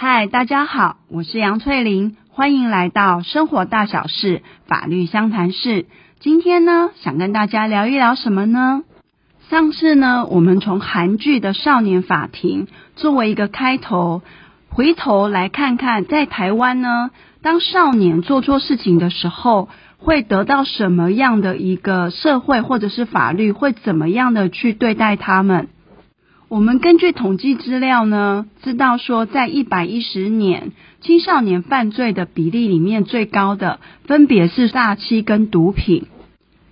嗨，大家好，我是杨翠玲，欢迎来到生活大小事法律相谈室。今天呢，想跟大家聊一聊什么呢？上次呢，我们从韩剧的《少年法庭》作为一个开头，回头来看看在台湾呢，当少年做错事情的时候，会得到什么样的一个社会或者是法律会怎么样的去对待他们？我们根据统计资料呢，知道说在一百一十年青少年犯罪的比例里面最高的分别是诈欺跟毒品，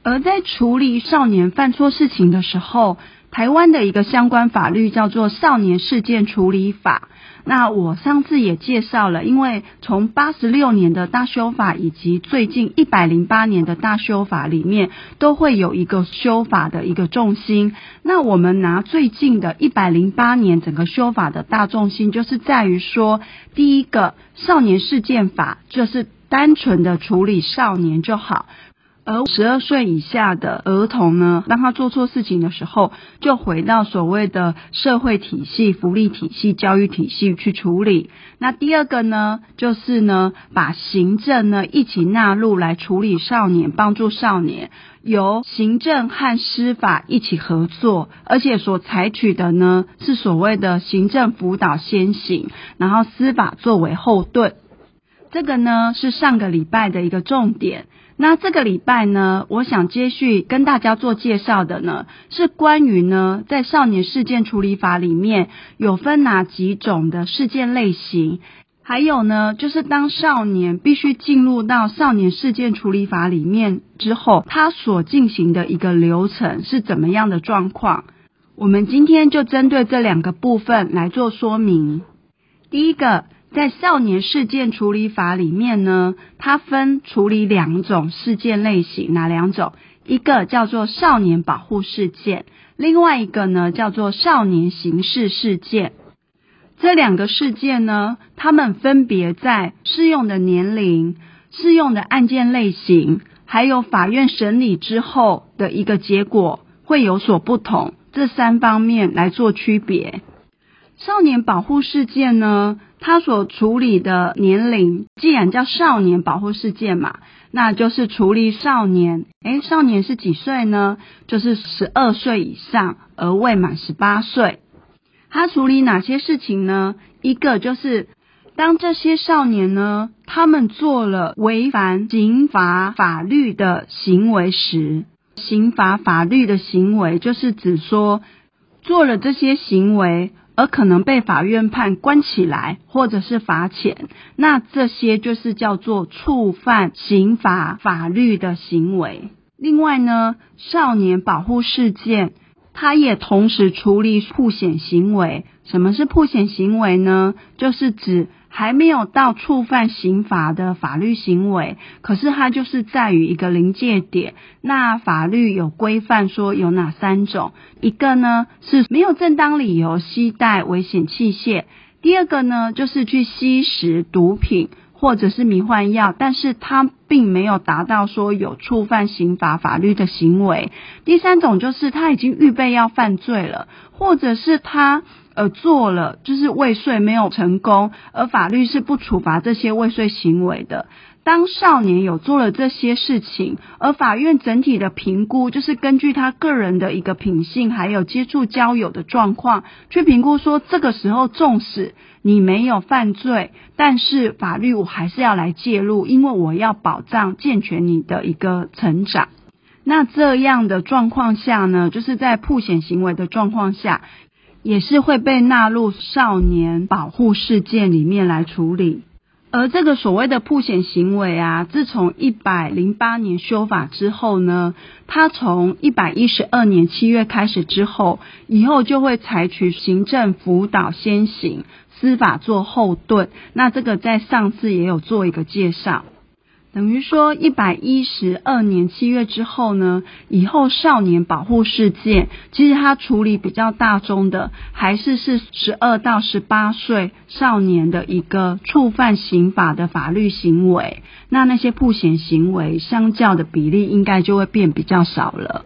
而在处理少年犯错事情的时候，台湾的一个相关法律叫做《少年事件处理法》。那我上次也介绍了，因为从八十六年的大修法以及最近一百零八年的大修法里面，都会有一个修法的一个重心。那我们拿最近的一百零八年整个修法的大重心，就是在于说，第一个少年事件法就是单纯的处理少年就好。而十二岁以下的儿童呢，当他做错事情的时候，就回到所谓的社会体系、福利体系、教育体系去处理。那第二个呢，就是呢，把行政呢一起纳入来处理少年，帮助少年，由行政和司法一起合作，而且所采取的呢是所谓的行政辅导先行，然后司法作为后盾。这个呢是上个礼拜的一个重点。那这个礼拜呢，我想接续跟大家做介绍的呢，是关于呢，在少年事件处理法里面有分哪几种的事件类型，还有呢，就是当少年必须进入到少年事件处理法里面之后，他所进行的一个流程是怎么样的状况。我们今天就针对这两个部分来做说明。第一个。在少年事件处理法里面呢，它分处理两种事件类型，哪两种？一个叫做少年保护事件，另外一个呢叫做少年刑事事件。这两个事件呢，它们分别在适用的年龄、适用的案件类型，还有法院审理之后的一个结果会有所不同，这三方面来做区别。少年保护事件呢，他所处理的年龄，既然叫少年保护事件嘛，那就是处理少年。诶，少年是几岁呢？就是十二岁以上而未满十八岁。他处理哪些事情呢？一个就是当这些少年呢，他们做了违反刑法法律的行为时，刑法法律的行为就是指说做了这些行为。而可能被法院判关起来，或者是罚钱，那这些就是叫做触犯刑法法律的行为。另外呢，少年保护事件，它也同时处理曝险行为。什么是曝险行为呢？就是指。还没有到触犯刑法的法律行为，可是它就是在于一个临界点。那法律有规范说有哪三种？一个呢是没有正当理由携带危险器械；第二个呢就是去吸食毒品或者是迷幻药，但是它并没有达到说有触犯刑法法律的行为；第三种就是他已经预备要犯罪了，或者是他。而做了就是未遂没有成功，而法律是不处罚这些未遂行为的。当少年有做了这些事情，而法院整体的评估就是根据他个人的一个品性，还有接触交友的状况，去评估说这个时候纵使你没有犯罪，但是法律我还是要来介入，因为我要保障健全你的一个成长。那这样的状况下呢，就是在曝险行为的状况下。也是会被纳入少年保护事件里面来处理，而这个所谓的曝险行为啊，自从一百零八年修法之后呢，它从一百一十二年七月开始之后，以后就会采取行政辅导先行，司法做后盾。那这个在上次也有做一个介绍。等于说，一百一十二年七月之后呢，以后少年保护事件，其实它处理比较大宗的，还是是十二到十八岁少年的一个触犯刑法的法律行为。那那些曝险行为，相较的比例应该就会变比较少了。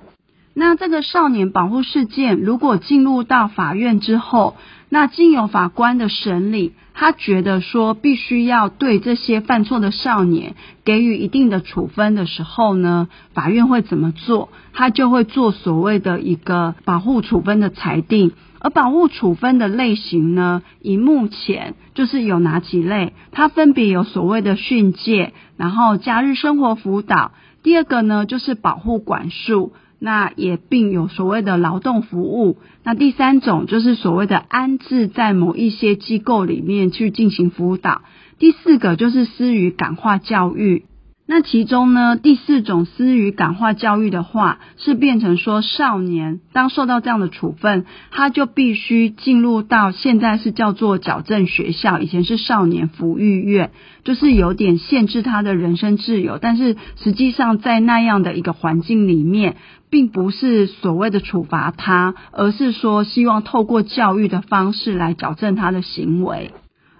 那这个少年保护事件，如果进入到法院之后，那经由法官的审理。他觉得说必须要对这些犯错的少年给予一定的处分的时候呢，法院会怎么做？他就会做所谓的一个保护处分的裁定。而保护处分的类型呢，以目前就是有哪几类？它分别有所谓的训诫，然后假日生活辅导。第二个呢，就是保护管束。那也并有所谓的劳动服务，那第三种就是所谓的安置在某一些机构里面去进行辅导，第四个就是私语感化教育。那其中呢，第四种私语感化教育的话，是变成说少年当受到这样的处分，他就必须进入到现在是叫做矫正学校，以前是少年抚育院，就是有点限制他的人身自由。但是实际上在那样的一个环境里面，并不是所谓的处罚他，而是说希望透过教育的方式来矫正他的行为。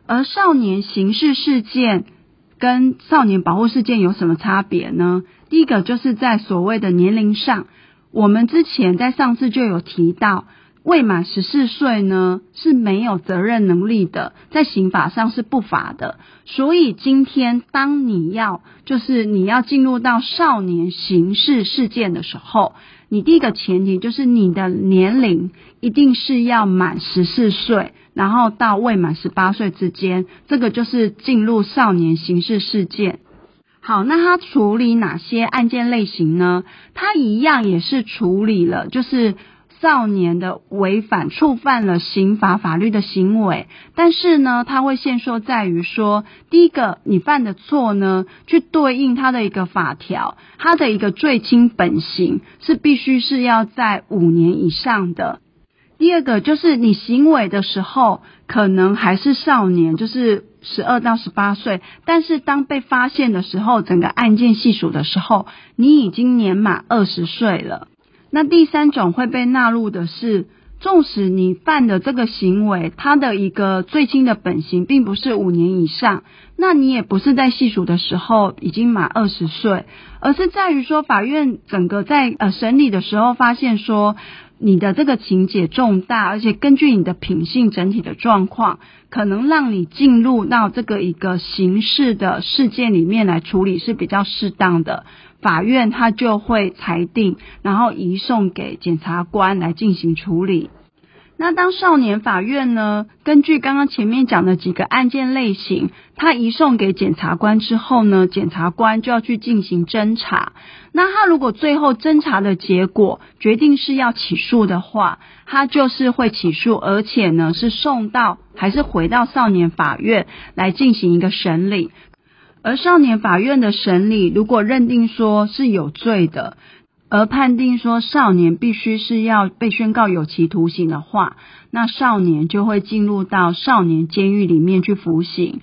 而少年刑事事件。跟少年保护事件有什么差别呢？第一个就是在所谓的年龄上，我们之前在上次就有提到，未满十四岁呢是没有责任能力的，在刑法上是不罚的。所以今天当你要就是你要进入到少年刑事事件的时候，你第一个前提就是你的年龄一定是要满十四岁。然后到未满十八岁之间，这个就是进入少年刑事事件。好，那他处理哪些案件类型呢？他一样也是处理了，就是少年的违反、触犯了刑法法律的行为。但是呢，他会限缩在于说，第一个，你犯的错呢，去对应他的一个法条，他的一个最轻本刑是必须是要在五年以上的。第二个就是你行为的时候可能还是少年，就是十二到十八岁，但是当被发现的时候，整个案件细数的时候，你已经年满二十岁了。那第三种会被纳入的是，纵使你犯的这个行为，它的一个最轻的本刑并不是五年以上，那你也不是在细数的时候已经满二十岁，而是在于说法院整个在呃审理的时候发现说。你的这个情节重大，而且根据你的品性整体的状况，可能让你进入到这个一个刑事的事件里面来处理是比较适当的。法院他就会裁定，然后移送给检察官来进行处理。那当少年法院呢，根据刚刚前面讲的几个案件类型，他移送给检察官之后呢，检察官就要去进行侦查。那他如果最后侦查的结果决定是要起诉的话，他就是会起诉，而且呢是送到还是回到少年法院来进行一个审理。而少年法院的审理，如果认定说是有罪的。而判定说少年必须是要被宣告有期徒刑的话，那少年就会进入到少年监狱里面去服刑。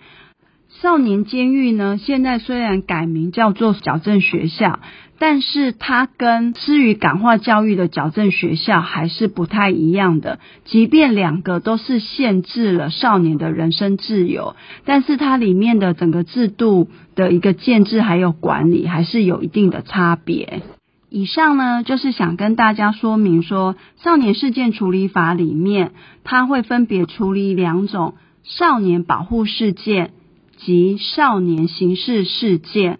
少年监狱呢，现在虽然改名叫做矫正学校，但是它跟私语感化教育的矫正学校还是不太一样的。即便两个都是限制了少年的人身自由，但是它里面的整个制度的一个建制还有管理，还是有一定的差别。以上呢，就是想跟大家说明说，少年事件处理法里面，它会分别处理两种少年保护事件及少年刑事事件。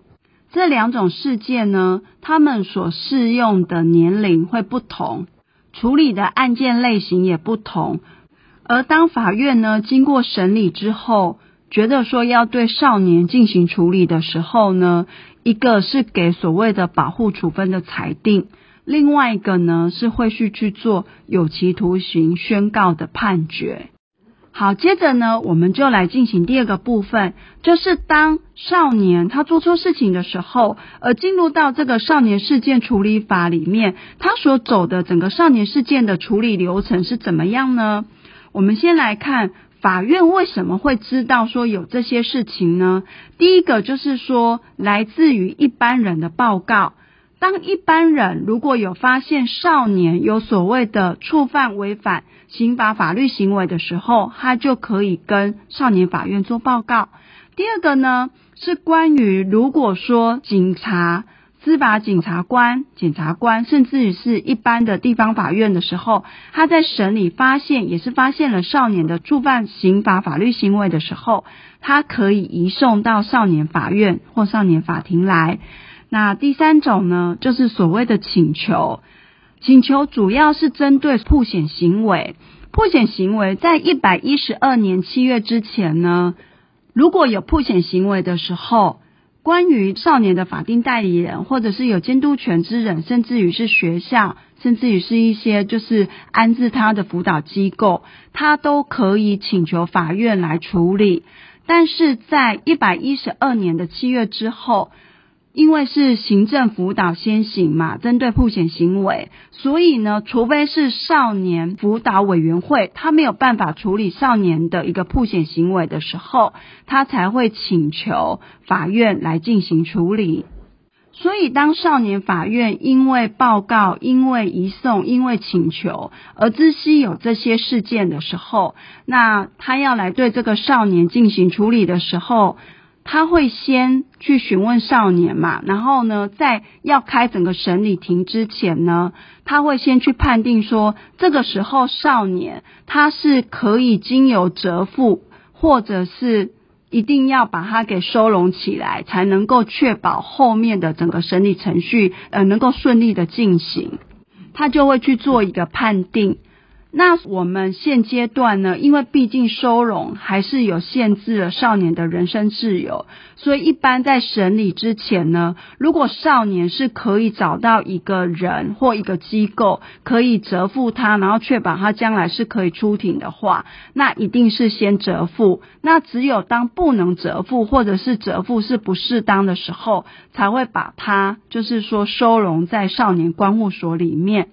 这两种事件呢，他们所适用的年龄会不同，处理的案件类型也不同。而当法院呢，经过审理之后，觉得说要对少年进行处理的时候呢，一个是给所谓的保护处分的裁定，另外一个呢是会去去做有期徒刑宣告的判决。好，接着呢，我们就来进行第二个部分，就是当少年他做错事情的时候，而进入到这个少年事件处理法里面，他所走的整个少年事件的处理流程是怎么样呢？我们先来看。法院为什么会知道说有这些事情呢？第一个就是说，来自于一般人的报告。当一般人如果有发现少年有所谓的触犯违反刑法法律行为的时候，他就可以跟少年法院做报告。第二个呢，是关于如果说警察。司法警察官、检察官，甚至于是一般的地方法院的时候，他在审理发现，也是发现了少年的触犯刑法法律行为的时候，他可以移送到少年法院或少年法庭来。那第三种呢，就是所谓的请求，请求主要是针对破险行为。破险行为在一百一十二年七月之前呢，如果有破险行为的时候，关于少年的法定代理人，或者是有监督权之人，甚至于是学校，甚至于是一些就是安置他的辅导机构，他都可以请求法院来处理。但是在一百一十二年的七月之后，因为是行政辅导先行嘛，针对曝险行为，所以呢，除非是少年辅导委员会，他没有办法处理少年的一个曝险行为的时候，他才会请求法院来进行处理。所以，当少年法院因为报告、因为移送、因为请求而知悉有这些事件的时候，那他要来对这个少年进行处理的时候，他会先去询问少年嘛，然后呢，在要开整个审理庭之前呢，他会先去判定说，这个时候少年他是可以经由折付，或者是一定要把他给收容起来，才能够确保后面的整个审理程序呃能够顺利的进行，他就会去做一个判定。那我们现阶段呢，因为毕竟收容还是有限制了少年的人身自由，所以一般在审理之前呢，如果少年是可以找到一个人或一个机构可以折付他，然后确保他将来是可以出庭的话，那一定是先折付。那只有当不能折付或者是折付是不适当的时候，才会把他就是说收容在少年观护所里面。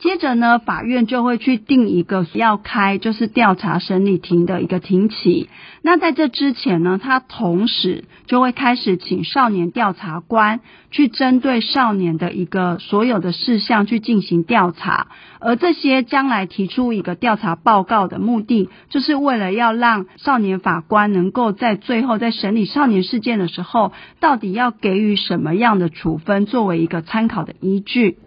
接着呢，法院就会去定一个要开就是调查审理庭的一个庭期。那在这之前呢，他同时就会开始请少年调查官去针对少年的一个所有的事项去进行调查。而这些将来提出一个调查报告的目的，就是为了要让少年法官能够在最后在审理少年事件的时候，到底要给予什么样的处分，作为一个参考的依据。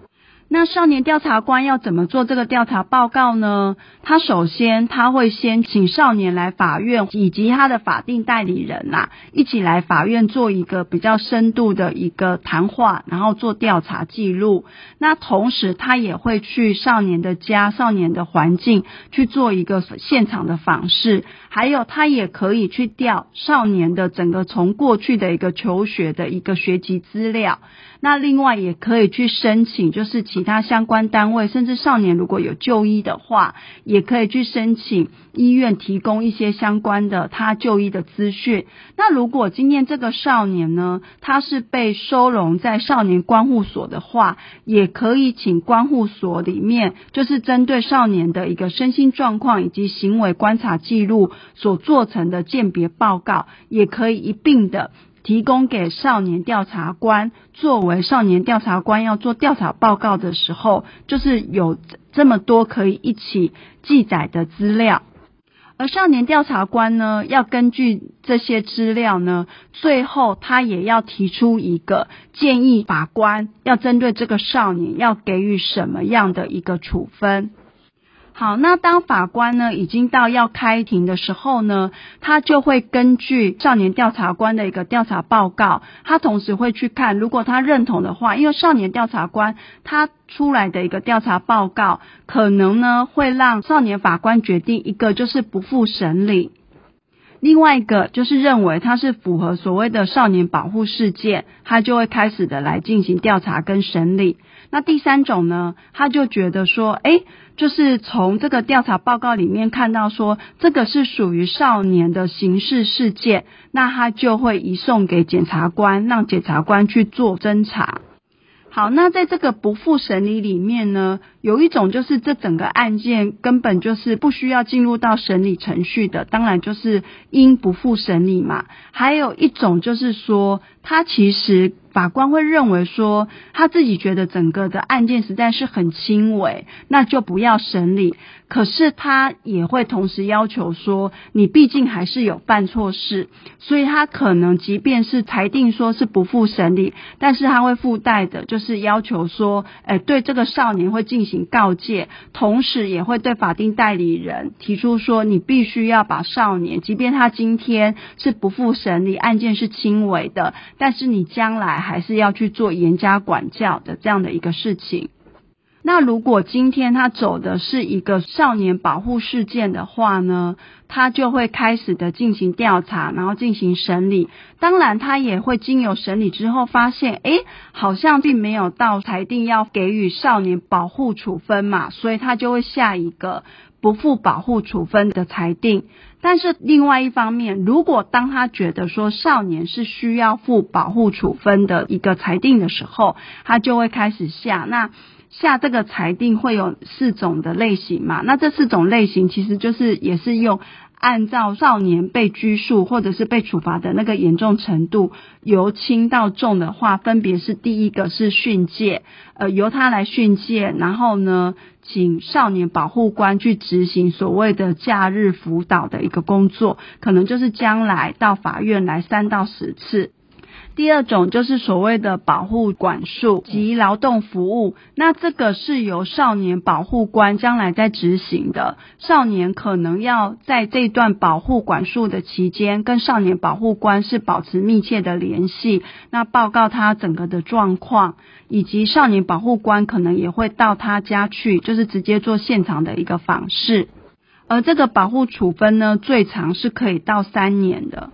那少年调查官要怎么做这个调查报告呢？他首先他会先请少年来法院，以及他的法定代理人呐、啊，一起来法院做一个比较深度的一个谈话，然后做调查记录。那同时他也会去少年的家、少年的环境去做一个现场的访视，还有他也可以去调少年的整个从过去的一个求学的一个学籍资料。那另外也可以去申请，就是其他相关单位，甚至少年如果有就医的话，也可以去申请医院提供一些相关的他就医的资讯。那如果今天这个少年呢，他是被收容在少年观护所的话，也可以请观护所里面，就是针对少年的一个身心状况以及行为观察记录所做成的鉴别报告，也可以一并的。提供给少年调查官，作为少年调查官要做调查报告的时候，就是有这么多可以一起记载的资料。而少年调查官呢，要根据这些资料呢，最后他也要提出一个建议，法官要针对这个少年要给予什么样的一个处分。好，那当法官呢，已经到要开庭的时候呢，他就会根据少年调查官的一个调查报告，他同时会去看，如果他认同的话，因为少年调查官他出来的一个调查报告，可能呢会让少年法官决定一个就是不复审理，另外一个就是认为他是符合所谓的少年保护事件，他就会开始的来进行调查跟审理。那第三种呢，他就觉得说，诶，就是从这个调查报告里面看到说，这个是属于少年的刑事事件，那他就会移送给检察官，让检察官去做侦查。好，那在这个不复审理里面呢，有一种就是这整个案件根本就是不需要进入到审理程序的，当然就是应不复审理嘛。还有一种就是说，他其实。法官会认为说，他自己觉得整个的案件实在是很轻微，那就不要审理。可是他也会同时要求说，你毕竟还是有犯错事，所以他可能即便是裁定说是不复审理，但是他会附带的就是要求说，诶，对这个少年会进行告诫，同时也会对法定代理人提出说，你必须要把少年，即便他今天是不复审理，案件是轻微的，但是你将来还是要去做严加管教的这样的一个事情。那如果今天他走的是一个少年保护事件的话呢，他就会开始的进行调查，然后进行审理。当然，他也会经由审理之后发现，诶，好像并没有到裁定要给予少年保护处分嘛，所以他就会下一个不负保护处分的裁定。但是另外一方面，如果当他觉得说少年是需要负保护处分的一个裁定的时候，他就会开始下那。下这个裁定会有四种的类型嘛？那这四种类型其实就是也是用按照少年被拘束或者是被处罚的那个严重程度，由轻到重的话，分别是第一个是训诫，呃，由他来训诫，然后呢，请少年保护官去执行所谓的假日辅导的一个工作，可能就是将来到法院来三到十次。第二种就是所谓的保护管束及劳动服务，那这个是由少年保护官将来在执行的。少年可能要在这段保护管束的期间，跟少年保护官是保持密切的联系，那报告他整个的状况，以及少年保护官可能也会到他家去，就是直接做现场的一个访视。而这个保护处分呢，最长是可以到三年的。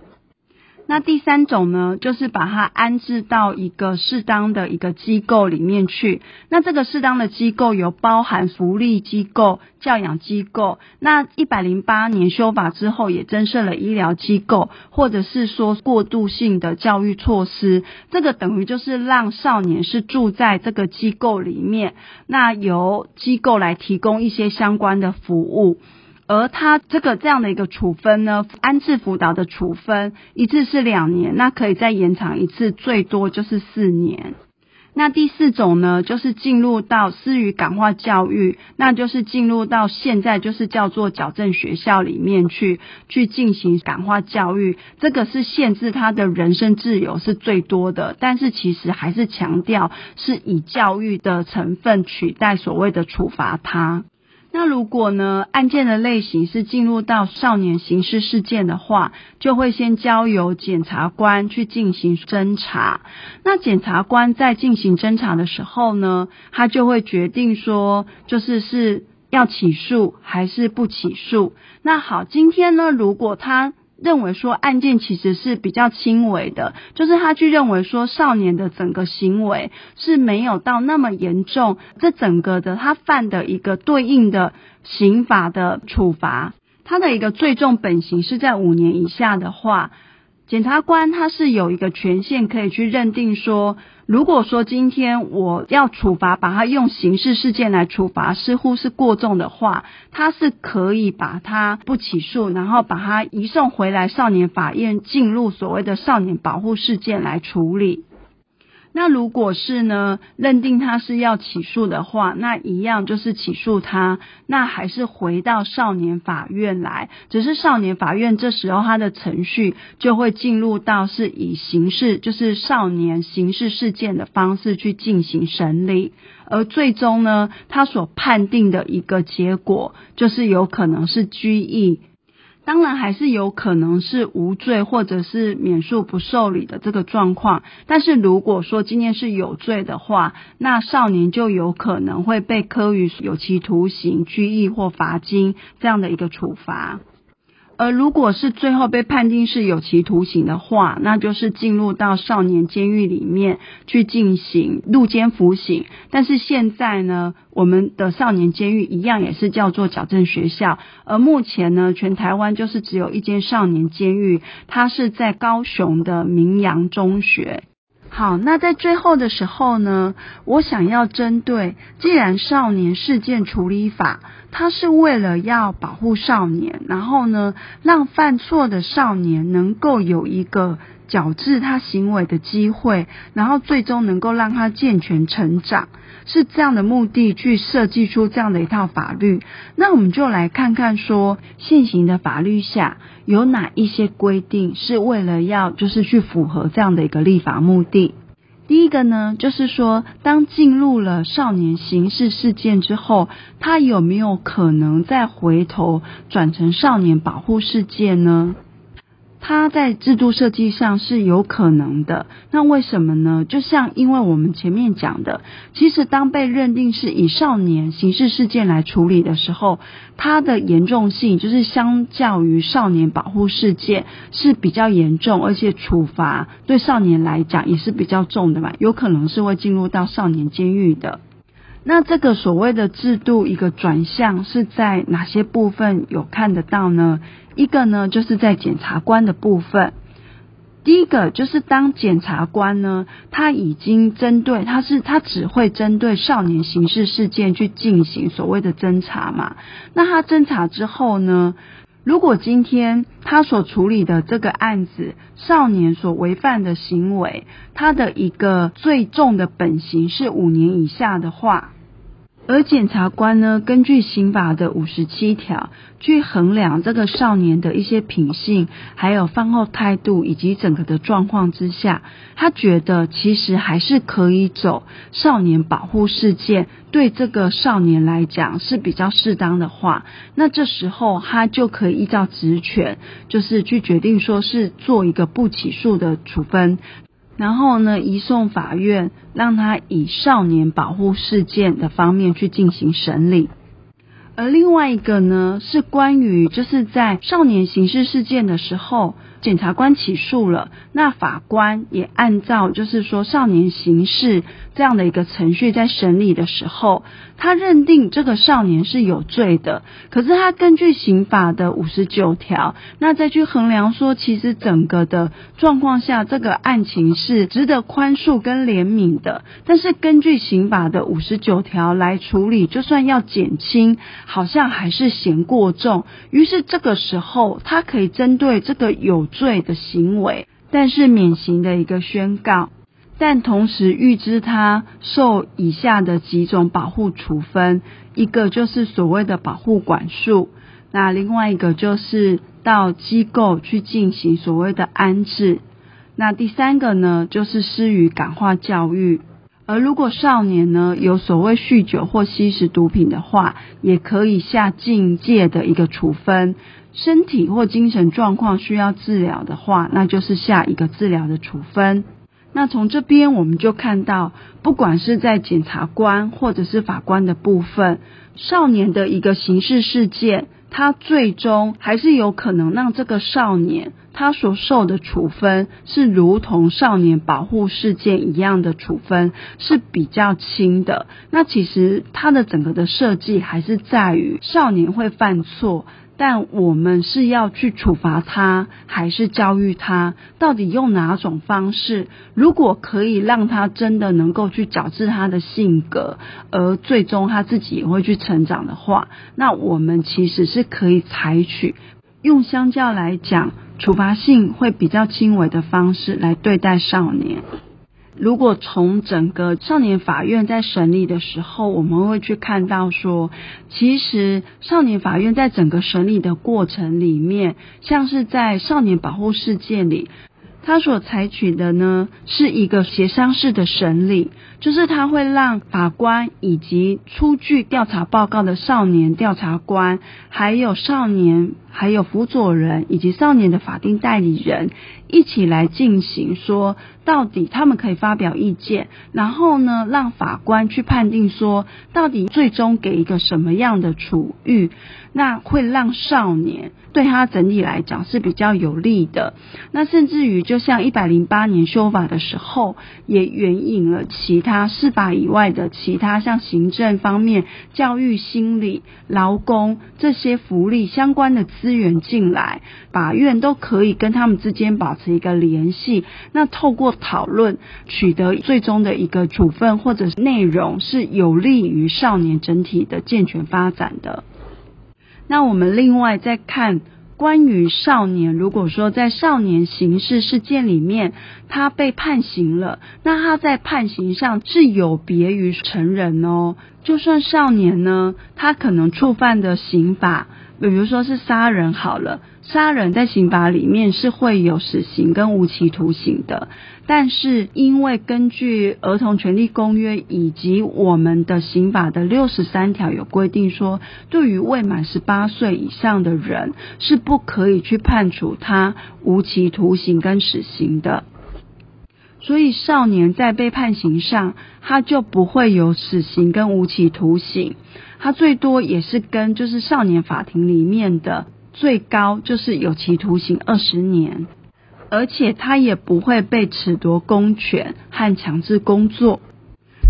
那第三种呢，就是把它安置到一个适当的一个机构里面去。那这个适当的机构有包含福利机构、教养机构。那一百零八年修法之后，也增设了医疗机构，或者是说过渡性的教育措施。这个等于就是让少年是住在这个机构里面，那由机构来提供一些相关的服务。而他这个这样的一个处分呢，安置辅导的处分一次是两年，那可以再延长一次，最多就是四年。那第四种呢，就是进入到私语感化教育，那就是进入到现在就是叫做矫正学校里面去去进行感化教育，这个是限制他的人身自由是最多的，但是其实还是强调是以教育的成分取代所谓的处罚他。那如果呢，案件的类型是进入到少年刑事事件的话，就会先交由检察官去进行侦查。那检察官在进行侦查的时候呢，他就会决定说，就是是要起诉还是不起诉。那好，今天呢，如果他认为说案件其实是比较轻微的，就是他去认为说少年的整个行为是没有到那么严重，这整个的他犯的一个对应的刑法的处罚，他的一个最重本刑是在五年以下的话。检察官他是有一个权限可以去认定说，如果说今天我要处罚，把他用刑事事件来处罚，似乎是过重的话，他是可以把他不起诉，然后把他移送回来少年法院，进入所谓的少年保护事件来处理。那如果是呢，认定他是要起诉的话，那一样就是起诉他，那还是回到少年法院来，只是少年法院这时候他的程序就会进入到是以刑事，就是少年刑事事件的方式去进行审理，而最终呢，他所判定的一个结果就是有可能是拘役。当然还是有可能是无罪或者是免诉不受理的这个状况，但是如果说今天是有罪的话，那少年就有可能会被科予有期徒刑、拘役或罚金这样的一个处罚。而如果是最后被判定是有期徒刑的话，那就是进入到少年监狱里面去进行入监服刑。但是现在呢，我们的少年监狱一样也是叫做矫正学校。而目前呢，全台湾就是只有一间少年监狱，它是在高雄的明阳中学。好，那在最后的时候呢，我想要针对，既然少年事件处理法，它是为了要保护少年，然后呢，让犯错的少年能够有一个矫治他行为的机会，然后最终能够让他健全成长，是这样的目的去设计出这样的一套法律。那我们就来看看说，现行的法律下有哪一些规定是为了要就是去符合这样的一个立法目的。第一个呢，就是说，当进入了少年刑事事件之后，他有没有可能再回头转成少年保护事件呢？它在制度设计上是有可能的，那为什么呢？就像因为我们前面讲的，其实当被认定是以少年刑事事件来处理的时候，它的严重性就是相较于少年保护事件是比较严重，而且处罚对少年来讲也是比较重的嘛，有可能是会进入到少年监狱的。那这个所谓的制度一个转向是在哪些部分有看得到呢？一个呢，就是在检察官的部分。第一个就是当检察官呢，他已经针对他是他只会针对少年刑事事件去进行所谓的侦查嘛。那他侦查之后呢，如果今天他所处理的这个案子，少年所违犯的行为，他的一个最重的本刑是五年以下的话。而检察官呢，根据刑法的五十七条去衡量这个少年的一些品性，还有犯后态度以及整个的状况之下，他觉得其实还是可以走少年保护事件，对这个少年来讲是比较适当的话，那这时候他就可以依照职权，就是去决定说是做一个不起诉的处分。然后呢，移送法院，让他以少年保护事件的方面去进行审理。而另外一个呢，是关于就是在少年刑事事件的时候。检察官起诉了，那法官也按照就是说少年刑事这样的一个程序在审理的时候，他认定这个少年是有罪的。可是他根据刑法的五十九条，那再去衡量说，其实整个的状况下，这个案情是值得宽恕跟怜悯的。但是根据刑法的五十九条来处理，就算要减轻，好像还是嫌过重。于是这个时候，他可以针对这个有罪的行为，但是免刑的一个宣告，但同时预知他受以下的几种保护处分，一个就是所谓的保护管束，那另外一个就是到机构去进行所谓的安置，那第三个呢就是施予感化教育，而如果少年呢有所谓酗酒或吸食毒品的话，也可以下禁戒的一个处分。身体或精神状况需要治疗的话，那就是下一个治疗的处分。那从这边我们就看到，不管是在检察官或者是法官的部分，少年的一个刑事事件，他最终还是有可能让这个少年他所受的处分是如同少年保护事件一样的处分，是比较轻的。那其实他的整个的设计还是在于少年会犯错。但我们是要去处罚他，还是教育他？到底用哪种方式？如果可以让他真的能够去矫治他的性格，而最终他自己也会去成长的话，那我们其实是可以采取用相较来讲处罚性会比较轻微的方式来对待少年。如果从整个少年法院在审理的时候，我们会去看到说，其实少年法院在整个审理的过程里面，像是在少年保护事件里，他所采取的呢是一个协商式的审理，就是他会让法官以及出具调查报告的少年调查官，还有少年。还有辅佐人以及少年的法定代理人一起来进行，说到底他们可以发表意见，然后呢，让法官去判定说到底最终给一个什么样的处遇，那会让少年对他整体来讲是比较有利的。那甚至于就像一百零八年修法的时候，也援引了其他司法以外的其他像行政方面、教育、心理、劳工这些福利相关的。资源进来，法院都可以跟他们之间保持一个联系。那透过讨论，取得最终的一个处分或者是内容，是有利于少年整体的健全发展的。那我们另外再看关于少年，如果说在少年刑事事件里面，他被判刑了，那他在判刑上是有别于成人哦。就算少年呢，他可能触犯的刑法，比如说是杀人好了。杀人在刑法里面是会有死刑跟无期徒刑的，但是因为根据《儿童权利公约》以及我们的刑法的六十三条有规定说，对于未满十八岁以上的人是不可以去判处他无期徒刑跟死刑的，所以少年在被判刑上，他就不会有死刑跟无期徒刑，他最多也是跟就是少年法庭里面的。最高就是有期徒刑二十年，而且他也不会被褫夺公权和强制工作。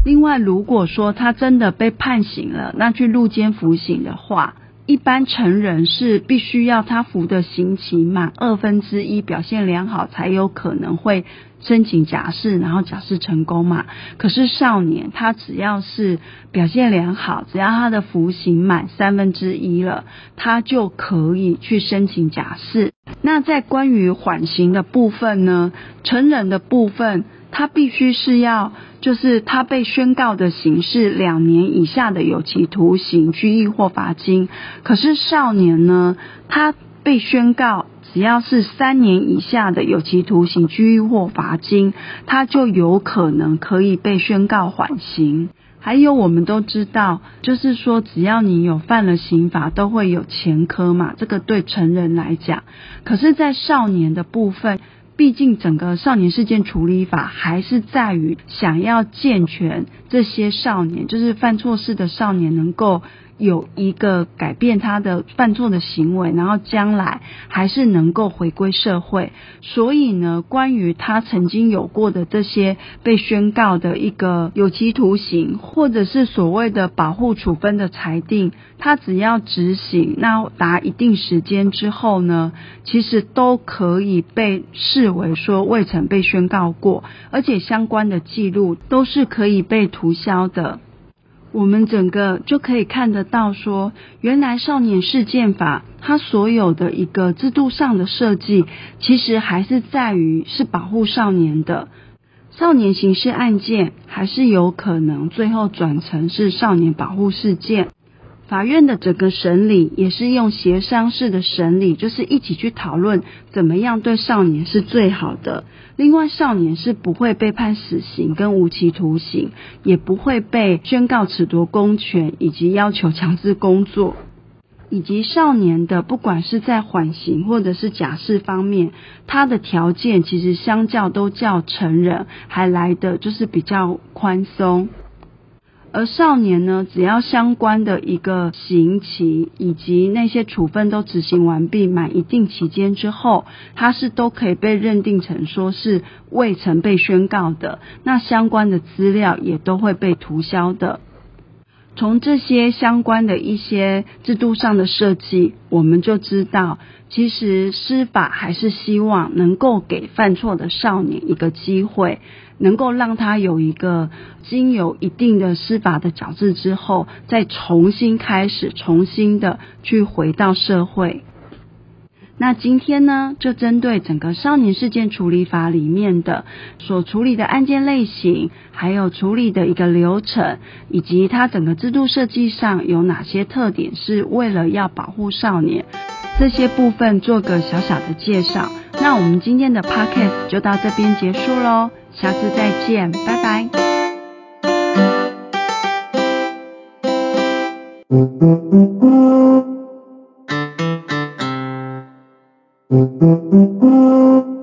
另外，如果说他真的被判刑了，那去入监服刑的话，一般成人是必须要他服的刑期满二分之一，表现良好才有可能会申请假释，然后假释成功嘛。可是少年他只要是表现良好，只要他的服刑满三分之一了，他就可以去申请假释。那在关于缓刑的部分呢，成人的部分。他必须是要，就是他被宣告的刑是两年以下的有期徒刑、拘役或罚金。可是少年呢，他被宣告只要是三年以下的有期徒刑、拘役或罚金，他就有可能可以被宣告缓刑。还有我们都知道，就是说只要你有犯了刑法，都会有前科嘛。这个对成人来讲，可是，在少年的部分。毕竟，整个少年事件处理法还是在于想要健全这些少年，就是犯错事的少年，能够。有一个改变他的犯错的行为，然后将来还是能够回归社会。所以呢，关于他曾经有过的这些被宣告的一个有期徒刑，或者是所谓的保护处分的裁定，他只要执行，那达一定时间之后呢，其实都可以被视为说未曾被宣告过，而且相关的记录都是可以被涂销的。我们整个就可以看得到说，原来少年事件法它所有的一个制度上的设计，其实还是在于是保护少年的。少年刑事案件还是有可能最后转成是少年保护事件。法院的整个审理也是用协商式的审理，就是一起去讨论怎么样对少年是最好的。另外，少年是不会被判死刑跟无期徒刑，也不会被宣告褫夺公权以及要求强制工作，以及少年的不管是在缓刑或者是假释方面，他的条件其实相较都较成人还来的就是比较宽松。而少年呢，只要相关的一个刑期以及那些处分都执行完毕，满一定期间之后，他是都可以被认定成说是未曾被宣告的，那相关的资料也都会被涂销的。从这些相关的一些制度上的设计，我们就知道，其实司法还是希望能够给犯错的少年一个机会，能够让他有一个经有一定的司法的矫治之后，再重新开始，重新的去回到社会。那今天呢，就针对整个少年事件处理法里面的所处理的案件类型，还有处理的一个流程，以及它整个制度设计上有哪些特点，是为了要保护少年，这些部分做个小小的介绍。那我们今天的 podcast 就到这边结束喽，下次再见，拜拜。Mm-hmm.